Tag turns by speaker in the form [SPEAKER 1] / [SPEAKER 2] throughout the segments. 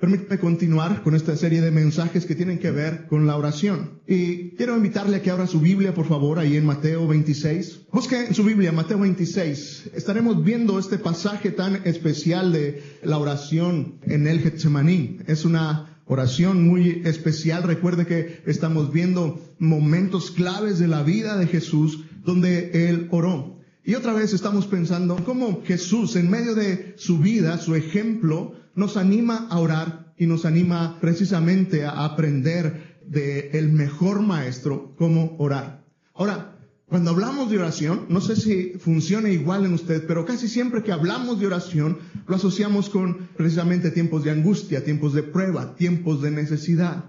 [SPEAKER 1] Permítame continuar con esta serie de mensajes que tienen que ver con la oración. Y quiero invitarle a que abra su Biblia, por favor, ahí en Mateo 26. Busque en su Biblia, Mateo 26. Estaremos viendo este pasaje tan especial de la oración en el Getsemaní. Es una oración muy especial. Recuerde que estamos viendo momentos claves de la vida de Jesús donde Él oró. Y otra vez estamos pensando cómo Jesús, en medio de su vida, su ejemplo, nos anima a orar y nos anima precisamente a aprender de el mejor maestro cómo orar. Ahora, cuando hablamos de oración, no sé si funciona igual en usted, pero casi siempre que hablamos de oración, lo asociamos con precisamente tiempos de angustia, tiempos de prueba, tiempos de necesidad.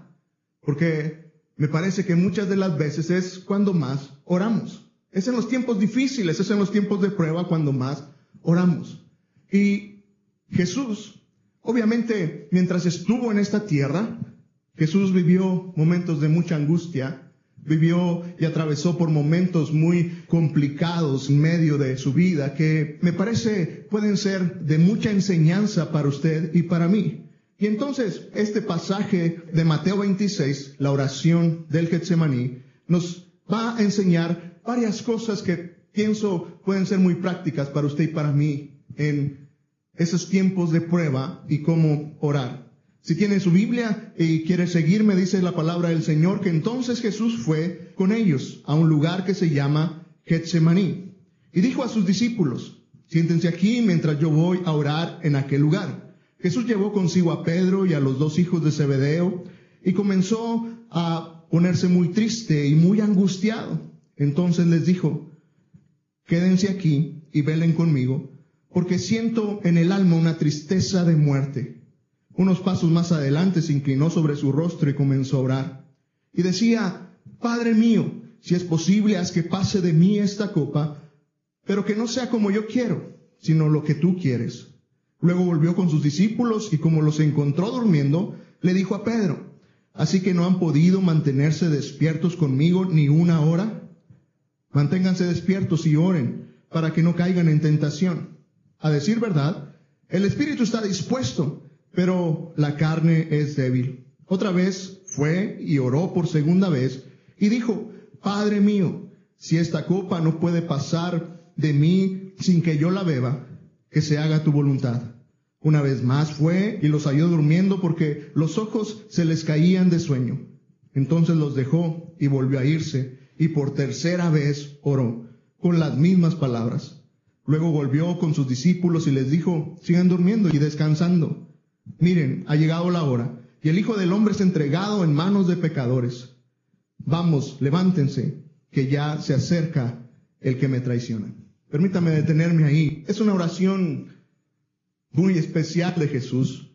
[SPEAKER 1] Porque me parece que muchas de las veces es cuando más oramos. Es en los tiempos difíciles, es en los tiempos de prueba cuando más oramos. Y Jesús Obviamente, mientras estuvo en esta tierra, Jesús vivió momentos de mucha angustia, vivió y atravesó por momentos muy complicados en medio de su vida que me parece pueden ser de mucha enseñanza para usted y para mí. Y entonces este pasaje de Mateo 26, la oración del Getsemaní, nos va a enseñar varias cosas que pienso pueden ser muy prácticas para usted y para mí en esos tiempos de prueba y cómo orar. Si tiene su Biblia y quiere seguirme, dice la palabra del Señor, que entonces Jesús fue con ellos a un lugar que se llama Getsemaní. Y dijo a sus discípulos, siéntense aquí mientras yo voy a orar en aquel lugar. Jesús llevó consigo a Pedro y a los dos hijos de Zebedeo y comenzó a ponerse muy triste y muy angustiado. Entonces les dijo, quédense aquí y velen conmigo porque siento en el alma una tristeza de muerte. Unos pasos más adelante se inclinó sobre su rostro y comenzó a orar. Y decía, Padre mío, si es posible, haz que pase de mí esta copa, pero que no sea como yo quiero, sino lo que tú quieres. Luego volvió con sus discípulos y como los encontró durmiendo, le dijo a Pedro, ¿así que no han podido mantenerse despiertos conmigo ni una hora? Manténganse despiertos y oren para que no caigan en tentación. A decir verdad, el espíritu está dispuesto, pero la carne es débil. Otra vez fue y oró por segunda vez y dijo, Padre mío, si esta copa no puede pasar de mí sin que yo la beba, que se haga tu voluntad. Una vez más fue y los halló durmiendo porque los ojos se les caían de sueño. Entonces los dejó y volvió a irse y por tercera vez oró con las mismas palabras. Luego volvió con sus discípulos y les dijo, sigan durmiendo y descansando. Miren, ha llegado la hora, y el Hijo del Hombre es entregado en manos de pecadores. Vamos, levántense, que ya se acerca el que me traiciona. Permítame detenerme ahí. Es una oración muy especial de Jesús.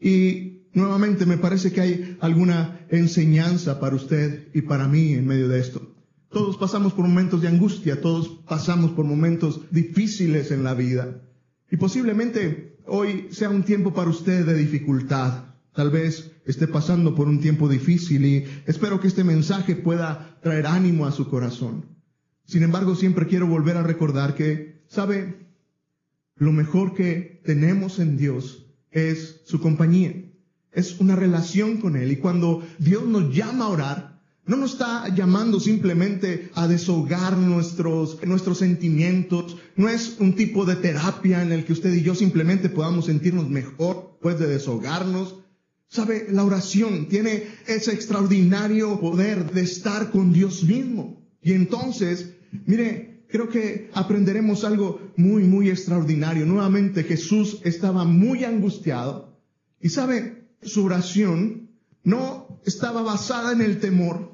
[SPEAKER 1] Y nuevamente me parece que hay alguna enseñanza para usted y para mí en medio de esto. Todos pasamos por momentos de angustia, todos pasamos por momentos difíciles en la vida. Y posiblemente hoy sea un tiempo para usted de dificultad. Tal vez esté pasando por un tiempo difícil y espero que este mensaje pueda traer ánimo a su corazón. Sin embargo, siempre quiero volver a recordar que, ¿sabe? Lo mejor que tenemos en Dios es su compañía. Es una relación con Él. Y cuando Dios nos llama a orar, no nos está llamando simplemente a deshogar nuestros, nuestros sentimientos. No es un tipo de terapia en el que usted y yo simplemente podamos sentirnos mejor después de deshogarnos. Sabe, la oración tiene ese extraordinario poder de estar con Dios mismo. Y entonces, mire, creo que aprenderemos algo muy, muy extraordinario. Nuevamente Jesús estaba muy angustiado. Y sabe, su oración no estaba basada en el temor,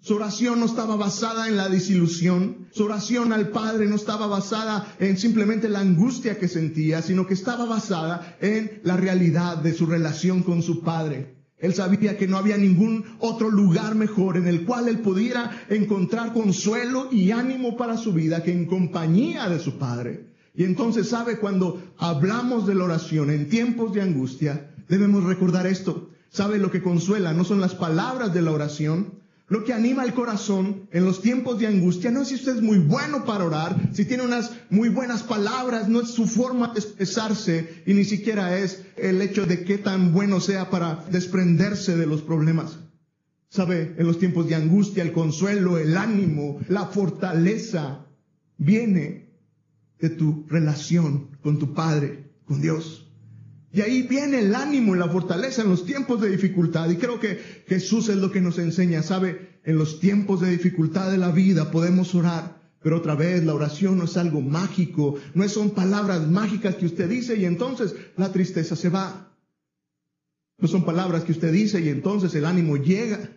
[SPEAKER 1] su oración no estaba basada en la desilusión. Su oración al Padre no estaba basada en simplemente la angustia que sentía, sino que estaba basada en la realidad de su relación con su Padre. Él sabía que no había ningún otro lugar mejor en el cual él pudiera encontrar consuelo y ánimo para su vida que en compañía de su Padre. Y entonces sabe cuando hablamos de la oración en tiempos de angustia, debemos recordar esto. ¿Sabe lo que consuela? No son las palabras de la oración, Lo que anima el corazón en los tiempos de angustia no es si usted es muy bueno para orar, si tiene unas muy buenas palabras, no es su forma de expresarse y ni siquiera es el hecho de qué tan bueno sea para desprenderse de los problemas. Sabe, en los tiempos de angustia, el consuelo, el ánimo, la fortaleza viene de tu relación con tu Padre, con Dios. Y ahí viene el ánimo y la fortaleza en los tiempos de dificultad. Y creo que Jesús es lo que nos enseña. Sabe, en los tiempos de dificultad de la vida podemos orar. Pero otra vez, la oración no es algo mágico. No son palabras mágicas que usted dice y entonces la tristeza se va. No son palabras que usted dice y entonces el ánimo llega.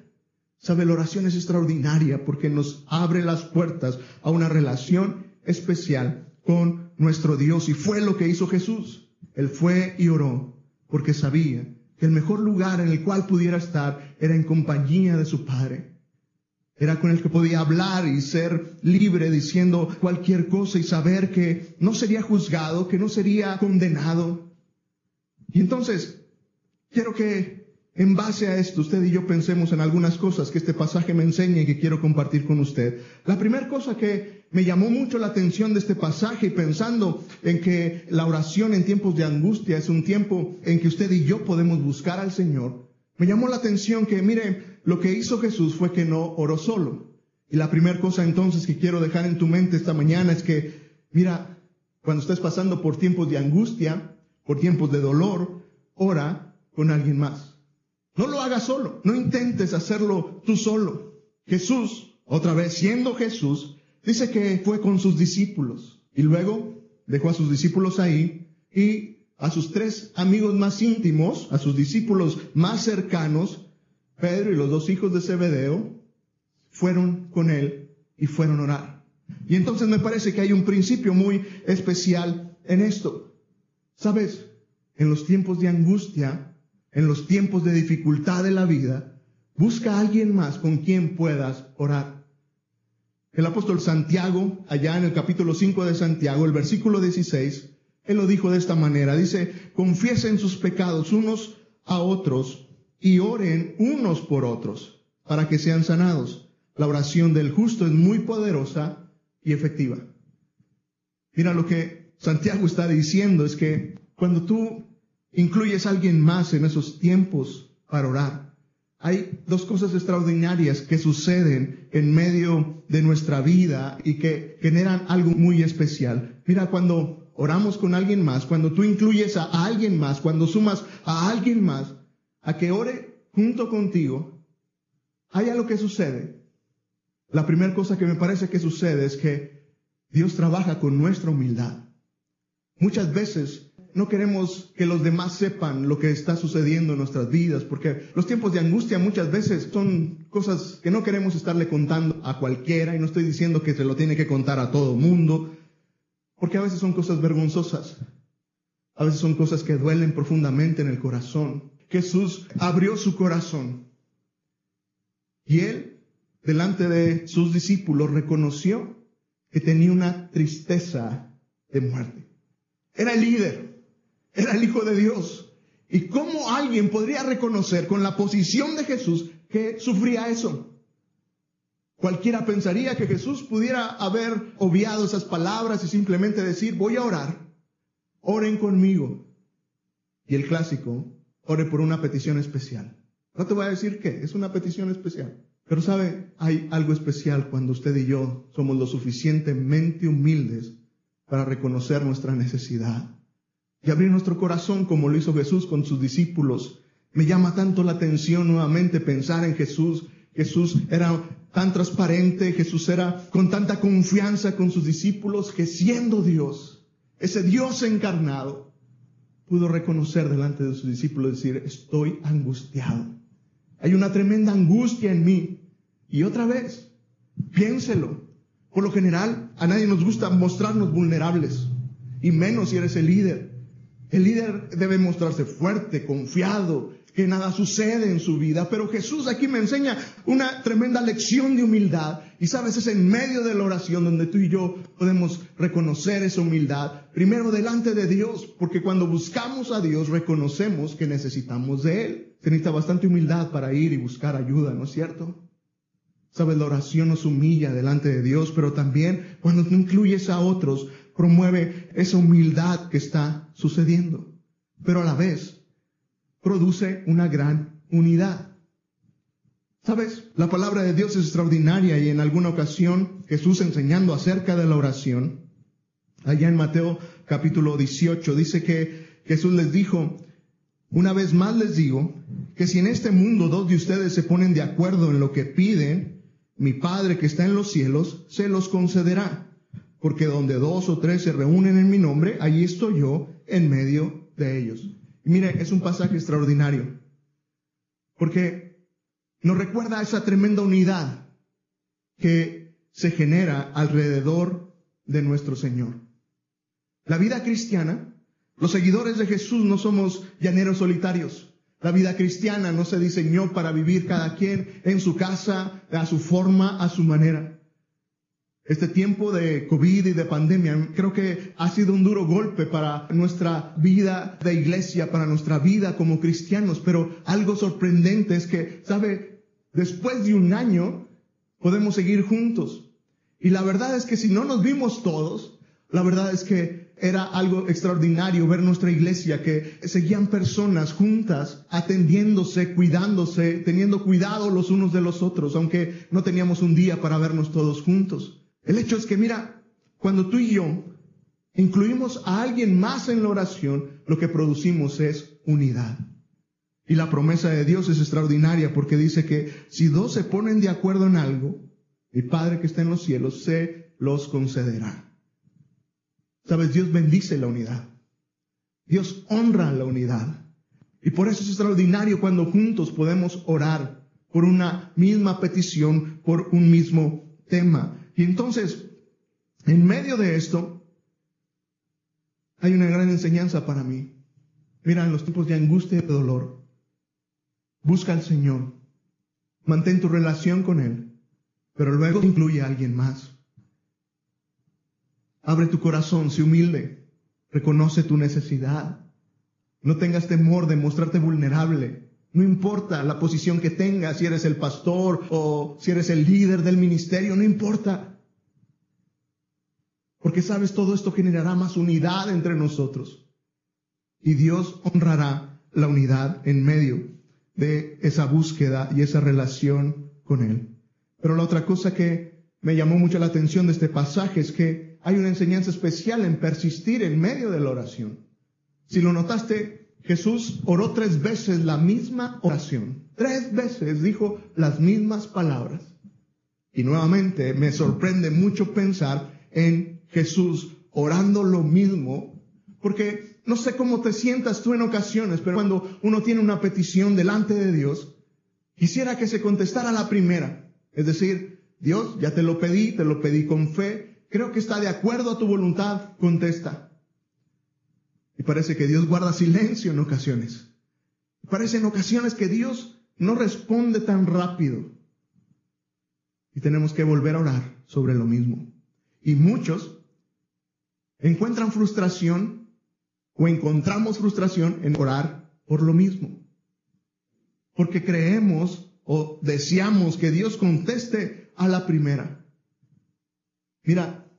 [SPEAKER 1] Sabe, la oración es extraordinaria porque nos abre las puertas a una relación especial con nuestro Dios. Y fue lo que hizo Jesús. Él fue y oró porque sabía que el mejor lugar en el cual pudiera estar era en compañía de su Padre. Era con el que podía hablar y ser libre diciendo cualquier cosa y saber que no sería juzgado, que no sería condenado. Y entonces, quiero que en base a esto, usted y yo pensemos en algunas cosas que este pasaje me enseña y que quiero compartir con usted. La primera cosa que me llamó mucho la atención de este pasaje y pensando en que la oración en tiempos de angustia es un tiempo en que usted y yo podemos buscar al Señor, me llamó la atención que, mire, lo que hizo Jesús fue que no oró solo. Y la primera cosa entonces que quiero dejar en tu mente esta mañana es que, mira, cuando estés pasando por tiempos de angustia, por tiempos de dolor, ora con alguien más. No lo hagas solo, no intentes hacerlo tú solo. Jesús, otra vez siendo Jesús, dice que fue con sus discípulos y luego dejó a sus discípulos ahí y a sus tres amigos más íntimos, a sus discípulos más cercanos, Pedro y los dos hijos de Zebedeo, fueron con él y fueron a orar. Y entonces me parece que hay un principio muy especial en esto. Sabes, en los tiempos de angustia, en los tiempos de dificultad de la vida, busca a alguien más con quien puedas orar. El apóstol Santiago, allá en el capítulo 5 de Santiago, el versículo 16, él lo dijo de esta manera, dice, confiesen sus pecados unos a otros y oren unos por otros para que sean sanados. La oración del justo es muy poderosa y efectiva. Mira lo que Santiago está diciendo, es que cuando tú incluyes a alguien más en esos tiempos para orar. Hay dos cosas extraordinarias que suceden en medio de nuestra vida y que generan algo muy especial. Mira, cuando oramos con alguien más, cuando tú incluyes a alguien más, cuando sumas a alguien más a que ore junto contigo, hay algo que sucede. La primera cosa que me parece que sucede es que Dios trabaja con nuestra humildad. Muchas veces no queremos que los demás sepan lo que está sucediendo en nuestras vidas, porque los tiempos de angustia muchas veces son cosas que no queremos estarle contando a cualquiera, y no estoy diciendo que se lo tiene que contar a todo mundo, porque a veces son cosas vergonzosas, a veces son cosas que duelen profundamente en el corazón. Jesús abrió su corazón y él, delante de sus discípulos, reconoció que tenía una tristeza de muerte. Era el líder, era el Hijo de Dios. ¿Y cómo alguien podría reconocer con la posición de Jesús que sufría eso? Cualquiera pensaría que Jesús pudiera haber obviado esas palabras y simplemente decir, voy a orar, oren conmigo. Y el clásico, ore por una petición especial. No te voy a decir qué, es una petición especial. Pero sabe, hay algo especial cuando usted y yo somos lo suficientemente humildes para reconocer nuestra necesidad y abrir nuestro corazón como lo hizo Jesús con sus discípulos. Me llama tanto la atención nuevamente pensar en Jesús. Jesús era tan transparente, Jesús era con tanta confianza con sus discípulos que siendo Dios, ese Dios encarnado, pudo reconocer delante de sus discípulos decir, estoy angustiado. Hay una tremenda angustia en mí. Y otra vez, piénselo. Por lo general, a nadie nos gusta mostrarnos vulnerables, y menos si eres el líder. El líder debe mostrarse fuerte, confiado, que nada sucede en su vida. Pero Jesús aquí me enseña una tremenda lección de humildad. Y sabes, es en medio de la oración donde tú y yo podemos reconocer esa humildad. Primero delante de Dios, porque cuando buscamos a Dios reconocemos que necesitamos de Él. Se necesita bastante humildad para ir y buscar ayuda, ¿no es cierto? Sabes, la oración nos humilla delante de Dios, pero también cuando tú incluyes a otros, promueve esa humildad que está sucediendo. Pero a la vez, produce una gran unidad. Sabes, la palabra de Dios es extraordinaria y en alguna ocasión Jesús enseñando acerca de la oración, allá en Mateo capítulo 18, dice que Jesús les dijo, una vez más les digo que si en este mundo dos de ustedes se ponen de acuerdo en lo que piden, mi Padre que está en los cielos se los concederá. Porque donde dos o tres se reúnen en mi nombre, allí estoy yo en medio de ellos. Y mire, es un pasaje extraordinario. Porque nos recuerda esa tremenda unidad que se genera alrededor de nuestro Señor. La vida cristiana, los seguidores de Jesús no somos llaneros solitarios. La vida cristiana no se diseñó para vivir cada quien en su casa, a su forma, a su manera. Este tiempo de COVID y de pandemia creo que ha sido un duro golpe para nuestra vida de iglesia, para nuestra vida como cristianos, pero algo sorprendente es que, ¿sabe? Después de un año podemos seguir juntos. Y la verdad es que si no nos vimos todos, la verdad es que era algo extraordinario ver nuestra iglesia que seguían personas juntas, atendiéndose, cuidándose, teniendo cuidado los unos de los otros, aunque no teníamos un día para vernos todos juntos. El hecho es que, mira, cuando tú y yo incluimos a alguien más en la oración, lo que producimos es unidad. Y la promesa de Dios es extraordinaria porque dice que si dos se ponen de acuerdo en algo, mi Padre que está en los cielos se los concederá. Sabes, Dios bendice la unidad. Dios honra la unidad. Y por eso es extraordinario cuando juntos podemos orar por una misma petición, por un mismo tema. Y entonces, en medio de esto, hay una gran enseñanza para mí. Mira, en los tiempos de angustia y de dolor, busca al Señor, mantén tu relación con Él, pero luego incluye a alguien más. Abre tu corazón, sé humilde, reconoce tu necesidad. No tengas temor de mostrarte vulnerable. No importa la posición que tengas, si eres el pastor o si eres el líder del ministerio, no importa. Porque sabes, todo esto generará más unidad entre nosotros. Y Dios honrará la unidad en medio de esa búsqueda y esa relación con Él. Pero la otra cosa que me llamó mucho la atención de este pasaje es que hay una enseñanza especial en persistir en medio de la oración. Si lo notaste, Jesús oró tres veces la misma oración. Tres veces dijo las mismas palabras. Y nuevamente me sorprende mucho pensar en Jesús orando lo mismo, porque no sé cómo te sientas tú en ocasiones, pero cuando uno tiene una petición delante de Dios, quisiera que se contestara la primera. Es decir, Dios, ya te lo pedí, te lo pedí con fe, creo que está de acuerdo a tu voluntad, contesta. Y parece que Dios guarda silencio en ocasiones. Parece en ocasiones que Dios no responde tan rápido. Y tenemos que volver a orar sobre lo mismo. Y muchos encuentran frustración o encontramos frustración en orar por lo mismo. Porque creemos o deseamos que Dios conteste a la primera. Mira,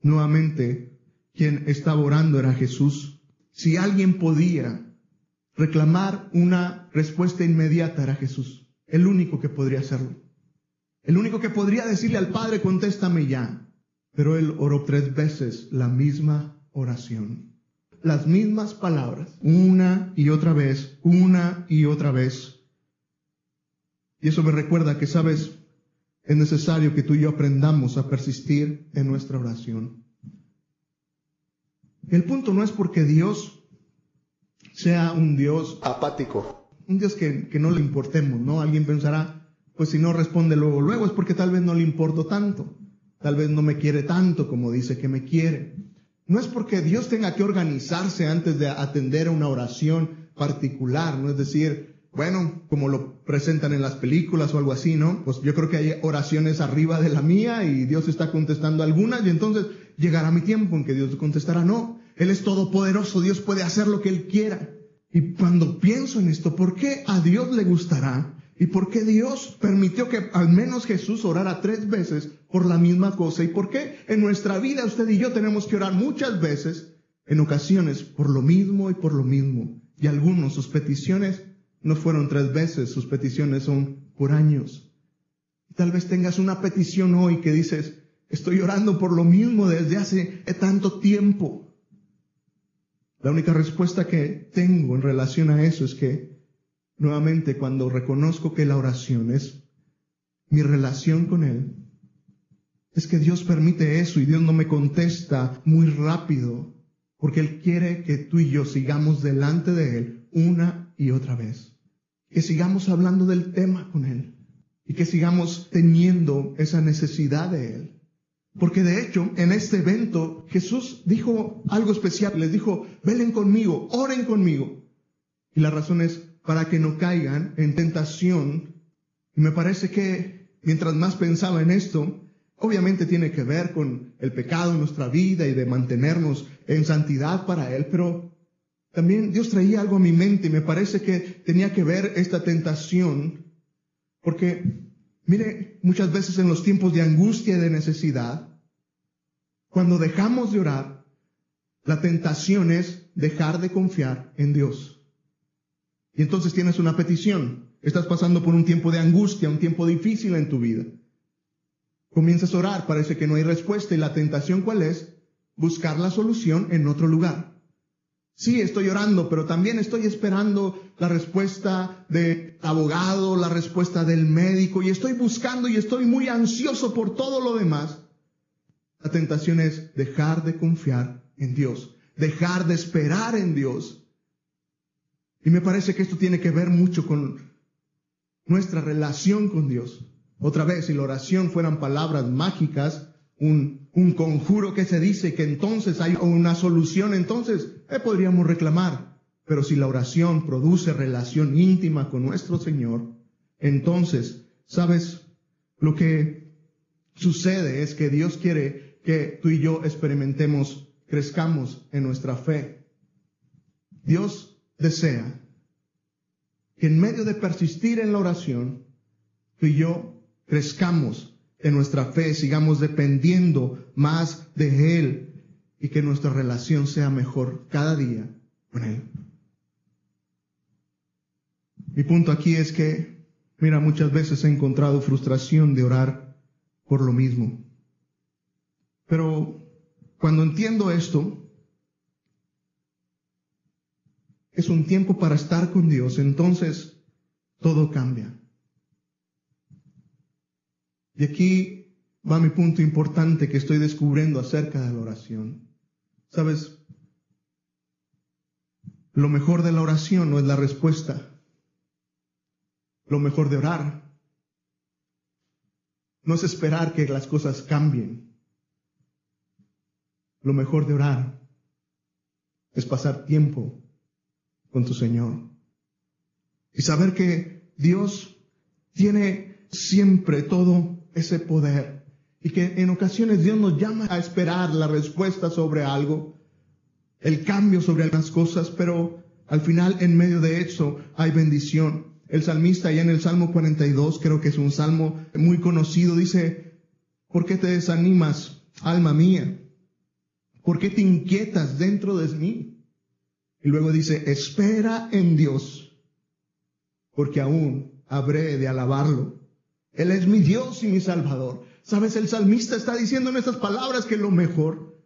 [SPEAKER 1] nuevamente, quien estaba orando era Jesús. Si alguien podía reclamar una respuesta inmediata era Jesús. El único que podría hacerlo. El único que podría decirle al Padre, contéstame ya. Pero él oró tres veces la misma oración. Las mismas palabras, una y otra vez, una y otra vez. Y eso me recuerda que, sabes, es necesario que tú y yo aprendamos a persistir en nuestra oración. El punto no es porque Dios sea un Dios apático, un Dios que, no le importemos, ¿no? Alguien pensará, pues si no responde luego, luego es porque tal vez no le importo tanto, tal vez no me quiere tanto como dice que me quiere. No es porque Dios tenga que organizarse antes de atender a una oración particular, no es decir, bueno, como lo presentan en las películas o algo así, ¿no? Pues yo creo que hay oraciones arriba de la mía y Dios está contestando algunas y entonces llegará mi tiempo en que Dios contestará. No, Él es todopoderoso, Dios puede hacer lo que Él quiera. Y cuando pienso en esto, ¿por qué a Dios le gustará ¿Y por qué Dios permitió que al menos Jesús orara tres veces por la misma cosa? ¿Y por qué en nuestra vida usted y yo tenemos que orar muchas veces, en ocasiones, por lo mismo y por lo mismo? Y algunos, sus peticiones no fueron tres veces, sus peticiones son por años. Tal vez tengas una petición hoy que dices, estoy orando por lo mismo desde hace tanto tiempo. La única respuesta que tengo en relación a eso es que, nuevamente, cuando reconozco que la oración es mi relación con Él, es que Dios permite eso y Dios no me contesta muy rápido, porque Él quiere que tú y yo sigamos delante de Él una y otra vez, que sigamos hablando del tema con Él y que sigamos teniendo esa necesidad de Él. Porque de hecho, en este evento, Jesús dijo algo especial. Les dijo, velen conmigo, oren conmigo. Y la razón es para que no caigan en tentación. Y me parece que mientras más pensaba en esto, obviamente tiene que ver con el pecado en nuestra vida y de mantenernos en santidad para Él, pero también Dios traía algo a mi mente y me parece que tenía que ver esta tentación porque, mire, muchas veces en los tiempos de angustia y de necesidad, cuando dejamos de orar, la tentación es dejar de confiar en Dios. Y entonces tienes una petición. Estás pasando por un tiempo de angustia, un tiempo difícil en tu vida. Comienzas a orar, parece que no hay respuesta y la tentación cuál es? Buscar la solución en otro lugar. Sí, estoy orando, pero también estoy esperando la respuesta del abogado, la respuesta del médico, y estoy buscando y estoy muy ansioso por todo lo demás. La tentación es dejar de confiar en Dios, dejar de esperar en Dios. Y me parece que esto tiene que ver mucho con nuestra relación con Dios. Otra vez, si la oración fueran palabras mágicas, un, un conjuro que se dice que entonces hay una solución, entonces eh, podríamos reclamar. Pero si la oración produce relación íntima con nuestro Señor, entonces, ¿sabes? Lo que sucede es que Dios quiere que tú y yo experimentemos, crezcamos en nuestra fe. Dios desea que en medio de persistir en la oración, tú y yo crezcamos en nuestra fe, sigamos dependiendo más de Él y que nuestra relación sea mejor cada día con Él. Mi punto aquí es que, mira, muchas veces he encontrado frustración de orar por lo mismo. Pero cuando entiendo esto, es un tiempo para estar con Dios, entonces todo cambia. Y aquí va mi punto importante que estoy descubriendo acerca de la oración. Sabes, lo mejor de la oración no es la respuesta. Lo mejor de orar no es esperar que las cosas cambien. Lo mejor de orar es pasar tiempo con tu Señor y saber que Dios tiene siempre todo ese poder. Y que en ocasiones Dios nos llama a esperar la respuesta sobre algo, el cambio sobre algunas cosas, pero al final en medio de eso hay bendición. El salmista allá en el Salmo 42, creo que es un salmo muy conocido, dice, ¿por qué te desanimas, alma mía? ¿Por qué te inquietas dentro de mí? Y luego dice, espera en Dios, porque aún habré de alabarlo él es mi Dios y mi Salvador. Sabes, el salmista está diciendo en estas palabras que lo mejor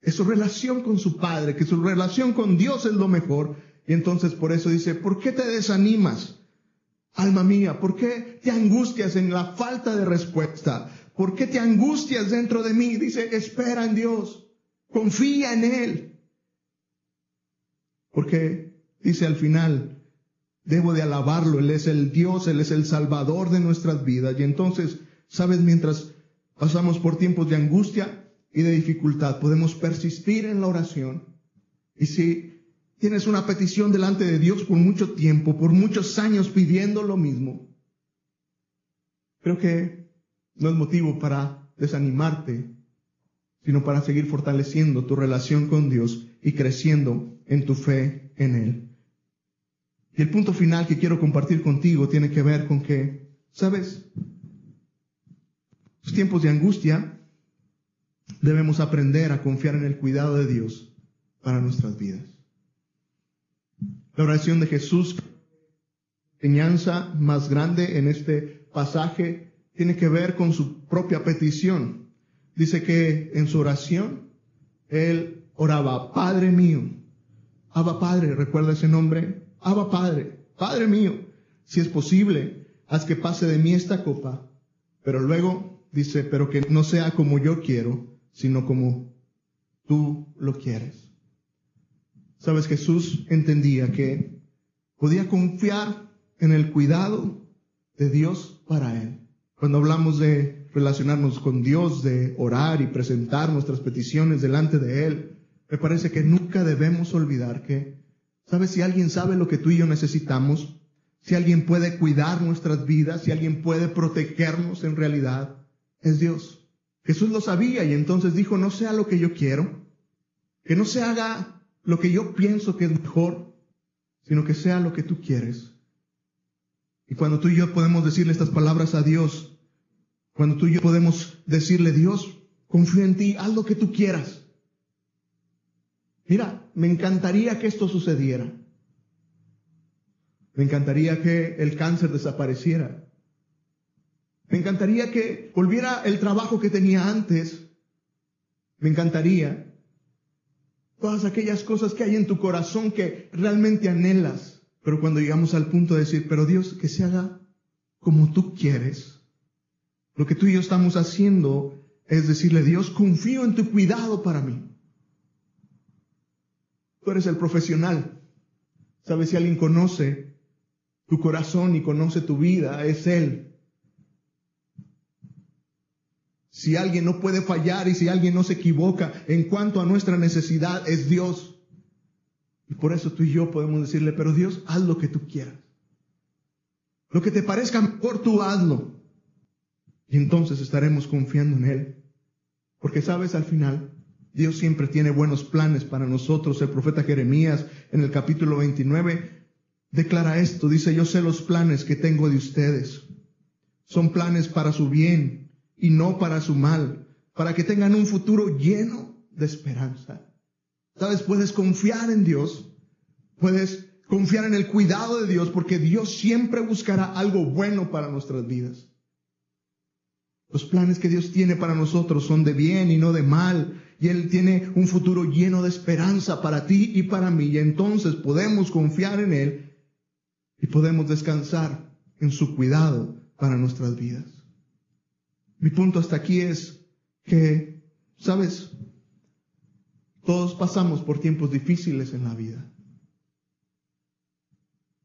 [SPEAKER 1] es su relación con su Padre, que su relación con Dios es lo mejor. Y entonces por eso dice, ¿por qué te desanimas? Alma mía, ¿por qué te angustias en la falta de respuesta? ¿Por qué te angustias dentro de mí? Dice, espera en Dios, confía en Él. Porque dice al final, Debo de alabarlo, Él es el Dios, Él es el Salvador de nuestras vidas. Y entonces, sabes, mientras pasamos por tiempos de angustia y de dificultad, podemos persistir en la oración. Y si tienes una petición delante de Dios por mucho tiempo, por muchos años pidiendo lo mismo, creo que no es motivo para desanimarte, sino para seguir fortaleciendo tu relación con Dios y creciendo en tu fe en Él. Y el punto final que quiero compartir contigo tiene que ver con que, ¿sabes? Los tiempos de angustia debemos aprender a confiar en el cuidado de Dios para nuestras vidas. La oración de Jesús, enseñanza más grande en este pasaje, tiene que ver con su propia petición. Dice que en su oración, él oraba, Padre mío, Abba Padre, recuerda ese nombre, Abba Padre, Padre mío, si es posible, haz que pase de mí esta copa. Pero luego dice, pero que no sea como yo quiero, sino como tú lo quieres. Sabes, Jesús entendía que podía confiar en el cuidado de Dios para él. Cuando hablamos de relacionarnos con Dios, de orar y presentar nuestras peticiones delante de Él, me parece que nunca debemos olvidar que, ¿sabes? Si alguien sabe lo que tú y yo necesitamos, si alguien puede cuidar nuestras vidas, si alguien puede protegernos en realidad, es Dios. Jesús lo sabía y entonces dijo, no sea lo que yo quiero, que no se haga lo que yo pienso que es mejor, sino que sea lo que tú quieres. Y cuando tú y yo podemos decirle estas palabras a Dios, cuando tú y yo podemos decirle, Dios, confío en ti, haz lo que tú quieras. Mira, me encantaría que esto sucediera. Me encantaría que el cáncer desapareciera. Me encantaría que volviera el trabajo que tenía antes. Me encantaría todas aquellas cosas que hay en tu corazón que realmente anhelas. Pero cuando llegamos al punto de decir, pero Dios, que se haga como tú quieres, lo que tú y yo estamos haciendo es decirle, Dios, confío en tu cuidado para mí. Tú eres el profesional. Sabes, si alguien conoce tu corazón y conoce tu vida, es Él. Si alguien no puede fallar y si alguien no se equivoca en cuanto a nuestra necesidad, es Dios. Y por eso tú y yo podemos decirle, pero Dios, haz lo que tú quieras. Lo que te parezca mejor, tú hazlo. Y entonces estaremos confiando en Él. Porque sabes, al final, Dios siempre tiene buenos planes para nosotros. El profeta Jeremías en el capítulo 29 declara esto. Dice, yo sé los planes que tengo de ustedes. Son planes para su bien y no para su mal, para que tengan un futuro lleno de esperanza. Sabes, puedes confiar en Dios, puedes confiar en el cuidado de Dios, porque Dios siempre buscará algo bueno para nuestras vidas. Los planes que Dios tiene para nosotros son de bien y no de mal. Y Él tiene un futuro lleno de esperanza para ti y para mí. Y entonces podemos confiar en Él y podemos descansar en su cuidado para nuestras vidas. Mi punto hasta aquí es que, ¿sabes? Todos pasamos por tiempos difíciles en la vida.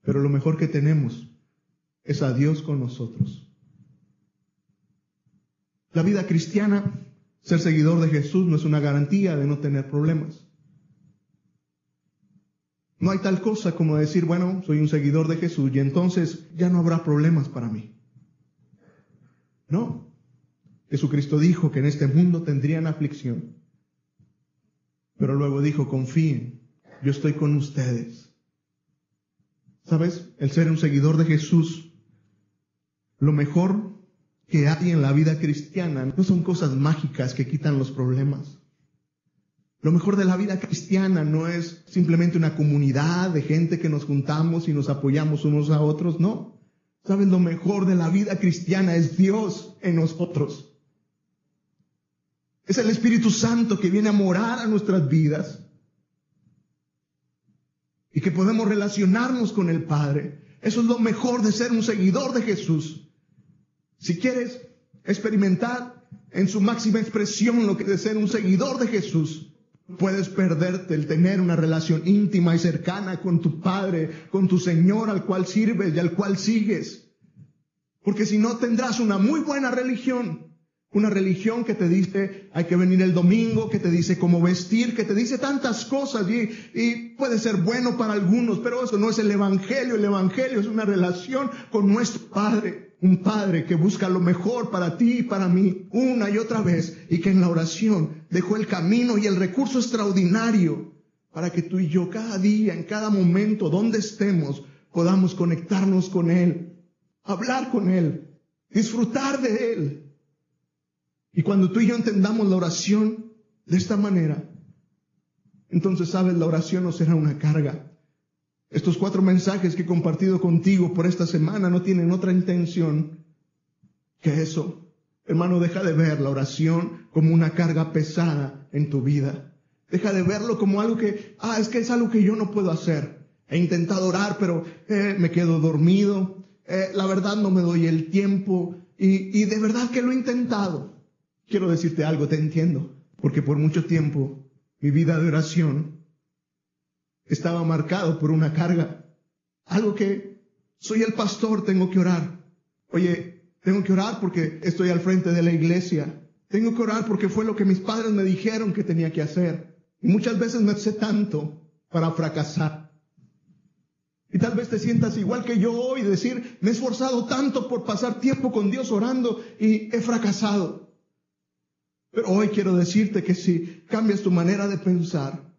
[SPEAKER 1] Pero lo mejor que tenemos es a Dios con nosotros. La vida cristiana, ser seguidor de Jesús no es una garantía de no tener problemas. No hay tal cosa como decir, bueno, soy un seguidor de Jesús y entonces ya no habrá problemas para mí. No. Jesucristo dijo que en este mundo tendrían aflicción. Pero luego dijo, confíen, yo estoy con ustedes. ¿Sabes? El ser un seguidor de Jesús, lo mejor que hay en la vida cristiana no son cosas mágicas que quitan los problemas. Lo mejor de la vida cristiana no es simplemente una comunidad de gente que nos juntamos y nos apoyamos unos a otros, no. ¿Sabes? Lo mejor de la vida cristiana es Dios en nosotros. Es el Espíritu Santo que viene a morar a nuestras vidas y que podemos relacionarnos con el Padre. Eso es lo mejor de ser un seguidor de Jesús. Si quieres experimentar en su máxima expresión lo que es ser un seguidor de Jesús, puedes perderte el tener una relación íntima y cercana con tu Padre, con tu Señor al cual sirves y al cual sigues. Porque si no tendrás una muy buena religión, una religión que te dice hay que venir el domingo, que te dice cómo vestir, que te dice tantas cosas y, y, puede ser bueno para algunos, pero eso no es el Evangelio. El Evangelio es una relación con nuestro Padre. Un Padre que busca lo mejor para ti y para mí una y otra vez y que en la oración dejó el camino y el recurso extraordinario para que tú y yo cada día, en cada momento, donde estemos, podamos conectarnos con Él, hablar con Él, disfrutar de Él. Y cuando tú y yo entendamos la oración de esta manera, entonces sabes, la oración no será una carga. Estos cuatro mensajes que he compartido contigo por esta semana no tienen otra intención que eso. Hermano, deja de ver la oración como una carga pesada en tu vida. Deja de verlo como algo que, ah, es que es algo que yo no puedo hacer. He intentado orar, pero eh, me quedo dormido. Eh, la verdad no me doy el tiempo. Y, y de verdad que lo he intentado. Quiero decirte algo, te entiendo. Porque por mucho tiempo mi vida de oración estaba marcado por una carga. Algo que soy el pastor, tengo que orar. Oye, tengo que orar porque estoy al frente de la iglesia. Tengo que orar porque fue lo que mis padres me dijeron que tenía que hacer. Y muchas veces me sé tanto para fracasar. Y tal vez te sientas igual que yo hoy, decir, me he esforzado tanto por pasar tiempo con Dios orando y he fracasado. Pero hoy quiero decirte que si cambias tu manera de pensar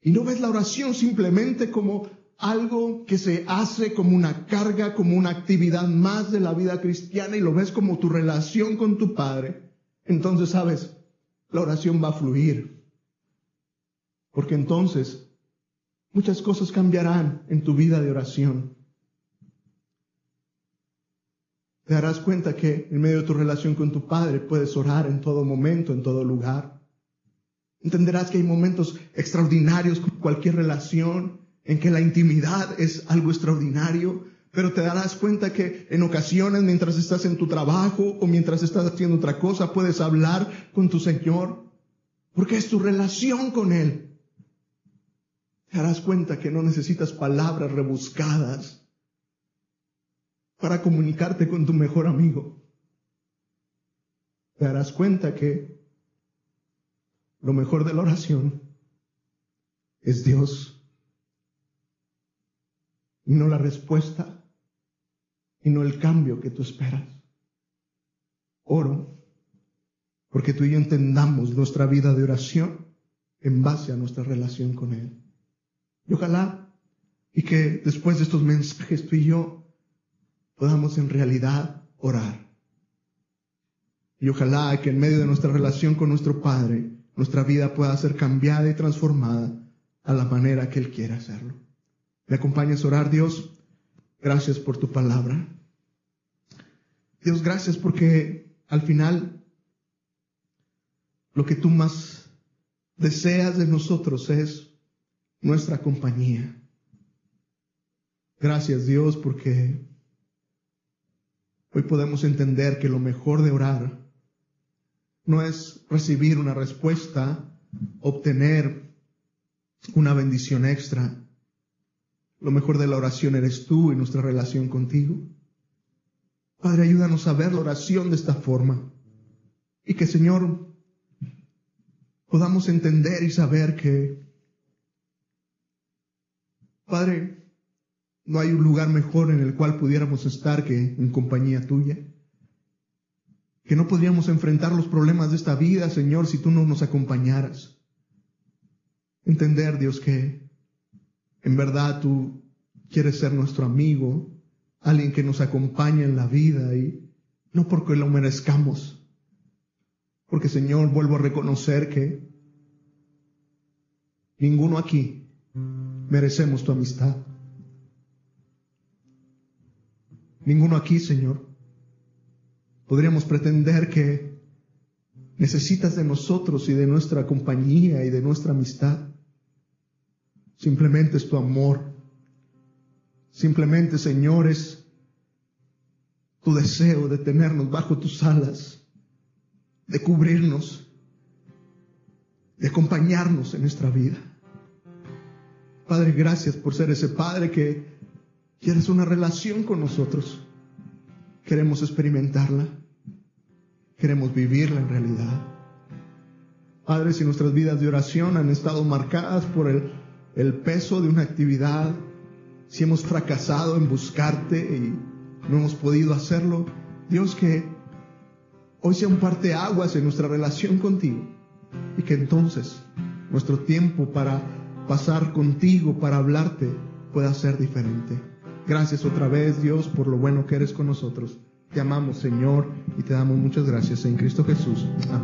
[SPEAKER 1] y no ves la oración simplemente como algo que se hace como una carga, como una actividad más de la vida cristiana y lo ves como tu relación con tu Padre, entonces sabes, la oración va a fluir. Porque entonces muchas cosas cambiarán en tu vida de oración. Te darás cuenta que en medio de tu relación con tu Padre puedes orar en todo momento, en todo lugar. Entenderás que hay momentos extraordinarios con cualquier relación en que la intimidad es algo extraordinario, pero te darás cuenta que en ocasiones mientras estás en tu trabajo o mientras estás haciendo otra cosa puedes hablar con tu Señor, porque es tu relación con Él. Te darás cuenta que no necesitas palabras rebuscadas para comunicarte con tu mejor amigo. Te darás cuenta que lo mejor de la oración es Dios y no la respuesta y no el cambio que tú esperas. Oro porque tú y yo entendamos nuestra vida de oración en base a nuestra relación con Él. Y ojalá y que después de estos mensajes tú y yo podamos en realidad orar. Y ojalá que en medio de nuestra relación con nuestro Padre, nuestra vida pueda ser cambiada y transformada a la manera que Él quiera hacerlo. ¿Me acompañas a orar, Dios? Gracias por tu palabra. Dios, gracias porque al final lo que tú más deseas de nosotros es nuestra compañía. Gracias Dios porque hoy podemos entender que lo mejor de orar no es recibir una respuesta, obtener una bendición extra, lo mejor de la oración eres tú y nuestra relación contigo. Padre, ayúdanos a ver la oración de esta forma. Y que, Señor, podamos entender y saber que, Padre, no hay un lugar mejor en el cual pudiéramos estar que en compañía tuya. Que no podríamos enfrentar los problemas de esta vida, Señor, si tú no nos acompañaras. Entender, Dios, que en verdad tú quieres ser nuestro amigo, alguien que nos acompaña en la vida y no porque lo merezcamos. Porque Señor, vuelvo a reconocer que ninguno aquí merecemos tu amistad. Ninguno aquí, Señor, podríamos pretender que necesitas de nosotros y de nuestra compañía y de nuestra amistad. Simplemente es tu amor. Simplemente, Señor, es tu deseo de tenernos bajo tus alas, de cubrirnos, de acompañarnos en nuestra vida. Padre, gracias por ser ese Padre que quieres una relación con nosotros. Queremos experimentarla. Queremos vivirla en realidad. Padre, si nuestras vidas de oración han estado marcadas por el peso de una actividad, si hemos fracasado en buscarte y no hemos podido hacerlo, Dios que hoy sea un parteaguas en nuestra relación contigo y que entonces nuestro tiempo para pasar contigo, para hablarte, pueda ser diferente. Gracias otra vez, Dios, por lo bueno que eres con nosotros. Te amamos, Señor, y te damos muchas gracias en Cristo Jesús. Amén.